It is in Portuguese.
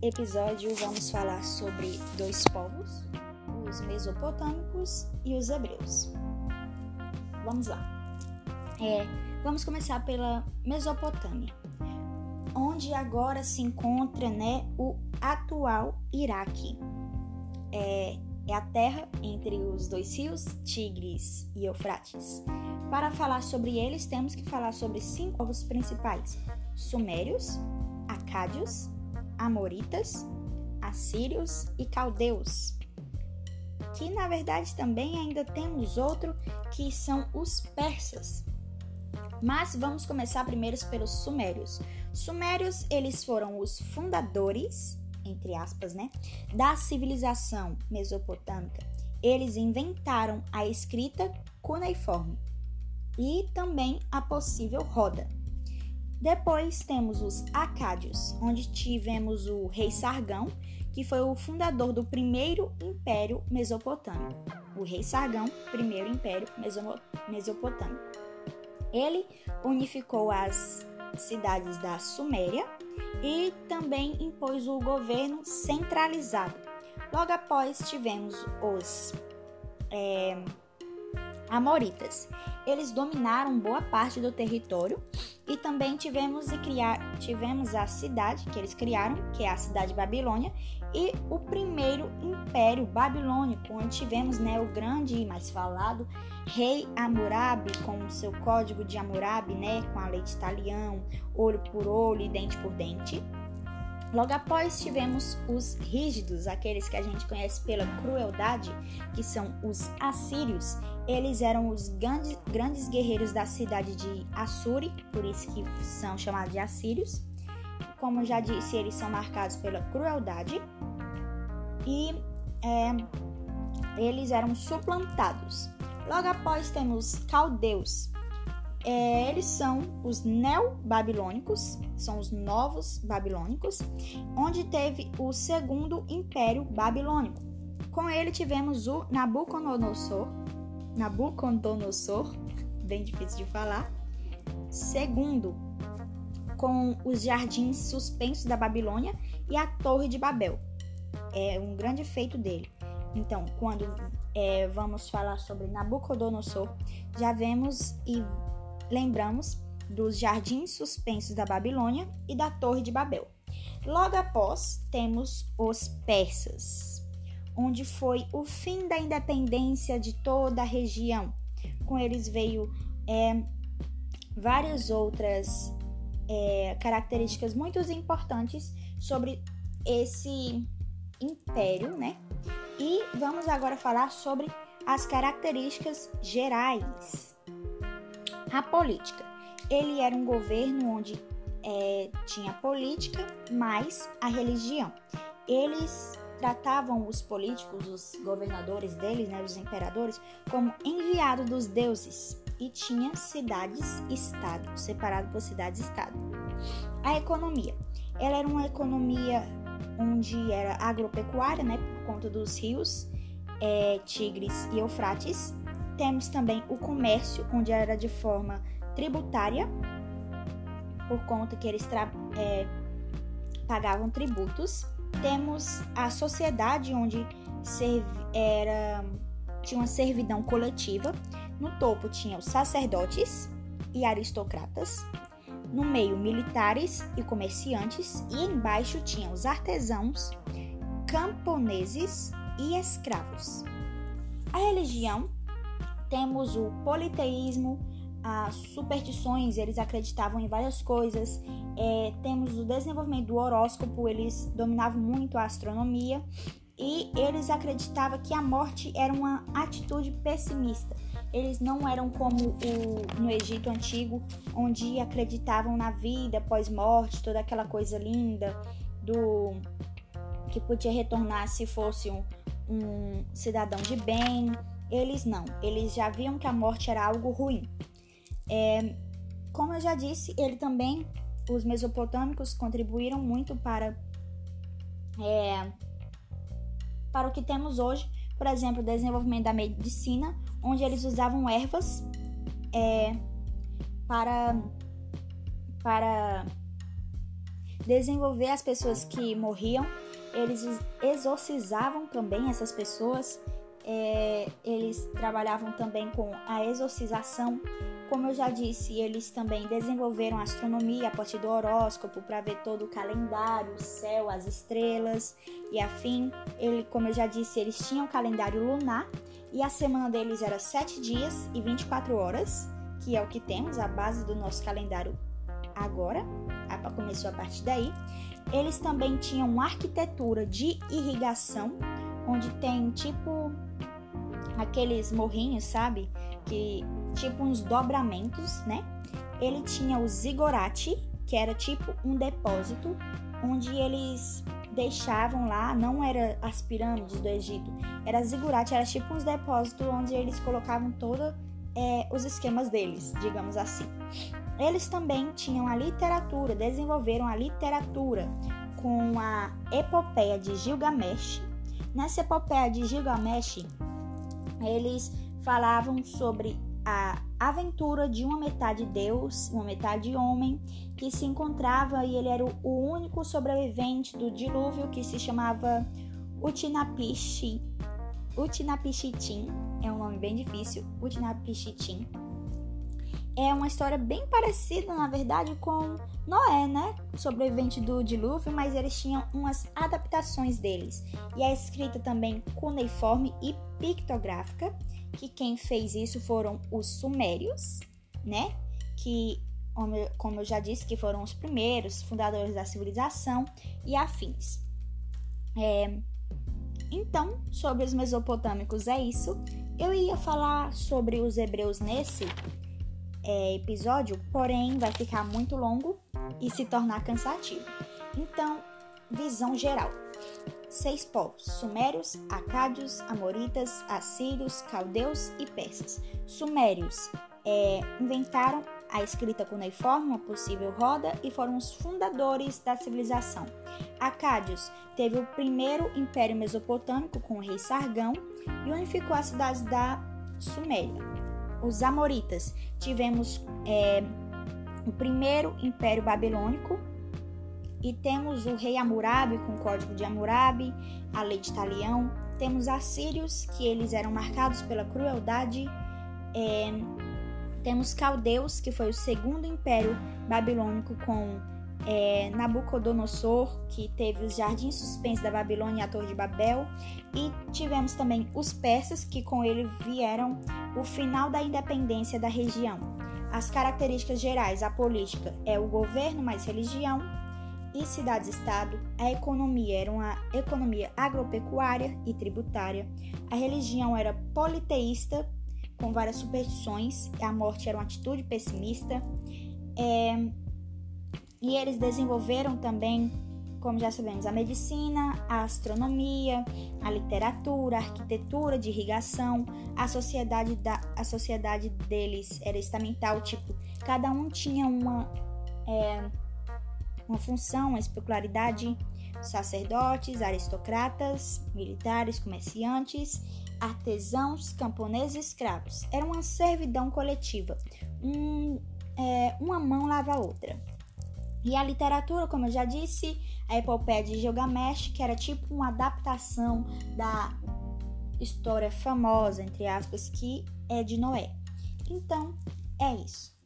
episódio vamos falar sobre dois povos, os mesopotâmicos e os hebreus. Vamos lá. É, vamos começar pela Mesopotâmia, onde agora se encontra né, o atual Iraque. É, é a terra entre os dois rios, Tigres e Eufrates. Para falar sobre eles, temos que falar sobre cinco povos principais: Sumérios, Acádios, Amoritas, Assírios e Caldeus. Que na verdade também ainda temos outro que são os persas. Mas vamos começar primeiro pelos sumérios. Sumérios, eles foram os fundadores, entre aspas, né, da civilização mesopotâmica. Eles inventaram a escrita cuneiforme e também a possível roda. Depois temos os Acádios, onde tivemos o rei Sargão, que foi o fundador do primeiro império mesopotâmico. O rei Sargão, primeiro império mesopotâmico. Ele unificou as cidades da Suméria e também impôs o governo centralizado. Logo após tivemos os é, Amoritas. Eles dominaram boa parte do território e também tivemos, criar, tivemos a cidade que eles criaram, que é a cidade de Babilônia, e o primeiro império babilônico, onde tivemos né, o grande e mais falado rei Hammurabi, com o seu código de Hammurabi, né, com a lei de talião, olho por olho e dente por dente. Logo após tivemos os rígidos, aqueles que a gente conhece pela crueldade, que são os assírios. Eles eram os grandes, grandes guerreiros da cidade de Assuri, por isso que são chamados de assírios. Como já disse, eles são marcados pela crueldade e é, eles eram suplantados. Logo após temos caldeus, é, eles são os neo-babilônicos, são os novos babilônicos, onde teve o segundo império babilônico. Com ele tivemos o Nabucodonosor, Nabucodonosor, bem difícil de falar, segundo, com os jardins suspensos da Babilônia e a Torre de Babel. É um grande feito dele. Então, quando é, vamos falar sobre Nabucodonosor, já vemos e lembramos dos jardins suspensos da Babilônia e da Torre de Babel. Logo após, temos os persas, onde foi o fim da independência de toda a região. Com eles veio é, várias outras é, características muito importantes sobre esse império, né? E vamos agora falar sobre as características gerais a política. Ele era um governo onde é, tinha política mais a religião. Eles tratavam os políticos, os governadores deles, né, os imperadores, como enviado dos deuses e tinha cidades-estado, separado por cidades-estado. A economia. Ela era uma economia onde era agropecuária, né, por conta dos rios é, Tigres e Eufrates, temos também o comércio, onde era de forma tributária, por conta que eles é, pagavam tributos. Temos a sociedade, onde era, tinha uma servidão coletiva. No topo tinha os sacerdotes e aristocratas. No meio, militares e comerciantes. E embaixo tinha os artesãos, camponeses e escravos. A religião temos o politeísmo, as superstições, eles acreditavam em várias coisas. É, temos o desenvolvimento do horóscopo, eles dominavam muito a astronomia e eles acreditavam que a morte era uma atitude pessimista. Eles não eram como o, no Egito antigo, onde acreditavam na vida pós-morte, toda aquela coisa linda do que podia retornar se fosse um, um cidadão de bem. Eles não, eles já viam que a morte era algo ruim. É, como eu já disse, ele também, os mesopotâmicos contribuíram muito para é, para o que temos hoje, por exemplo, o desenvolvimento da medicina, onde eles usavam ervas é, para para desenvolver as pessoas que morriam. Eles exorcizavam também essas pessoas. É, eles trabalhavam também com a exorcização. Como eu já disse, eles também desenvolveram astronomia a partir do horóscopo para ver todo o calendário, o céu, as estrelas e afim. Ele, como eu já disse, eles tinham calendário lunar e a semana deles era 7 dias e 24 horas, que é o que temos, a base do nosso calendário agora, começou a partir daí. Eles também tinham arquitetura de irrigação, onde tem tipo aqueles morrinhos, sabe? Que tipo uns dobramentos, né? Ele tinha o zigorate, que era tipo um depósito, onde eles deixavam lá, não era as pirâmides do Egito, era zigurate, era tipo uns depósitos onde eles colocavam todos é, os esquemas deles, digamos assim. Eles também tinham a literatura, desenvolveram a literatura com a epopeia de Gilgamesh. Nessa epopeia de Gilgamesh, eles falavam sobre a aventura de uma metade Deus, uma metade homem, que se encontrava e ele era o único sobrevivente do dilúvio que se chamava Utinapishi. Utinapishitim, é um nome bem difícil, Utinapishitim. É uma história bem parecida, na verdade, com Noé, né? Sobrevivente do dilúvio, mas eles tinham umas adaptações deles. E é escrita também cuneiforme e pictográfica que quem fez isso foram os sumérios, né? Que, como eu já disse, que foram os primeiros fundadores da civilização e afins. É, então, sobre os mesopotâmicos é isso. Eu ia falar sobre os hebreus nesse é, episódio, porém vai ficar muito longo e se tornar cansativo. Então, visão geral seis povos: Sumérios, Acádios, Amoritas, Assírios, Caldeus e Persas. Sumérios é, inventaram a escrita cuneiforme, uma possível roda, e foram os fundadores da civilização. Acádios teve o primeiro império mesopotâmico com o rei Sargão e unificou as cidades da Suméria. Os Amoritas tivemos é, o primeiro império babilônico e temos o rei Hammurabi com o código de Hammurabi, a lei de Talião. Temos assírios, que eles eram marcados pela crueldade. É, temos caldeus, que foi o segundo império babilônico com é, Nabucodonosor, que teve os jardins suspensos da Babilônia e a Torre de Babel. E tivemos também os persas, que com ele vieram o final da independência da região. As características gerais, a política é o governo mais religião, e cidades-estado, a economia era uma economia agropecuária e tributária, a religião era politeísta, com várias superstições, a morte era uma atitude pessimista, é, e eles desenvolveram também, como já sabemos, a medicina, a astronomia, a literatura, a arquitetura de irrigação, a sociedade, da, a sociedade deles era estamental, tipo, cada um tinha uma. É, uma função, uma especularidade, sacerdotes, aristocratas, militares, comerciantes, artesãos, camponeses e escravos. Era uma servidão coletiva. Um, é, uma mão lava a outra. E a literatura, como eu já disse, a epopeia de Gilgamesh, que era tipo uma adaptação da história famosa, entre aspas, que é de Noé. Então, é isso.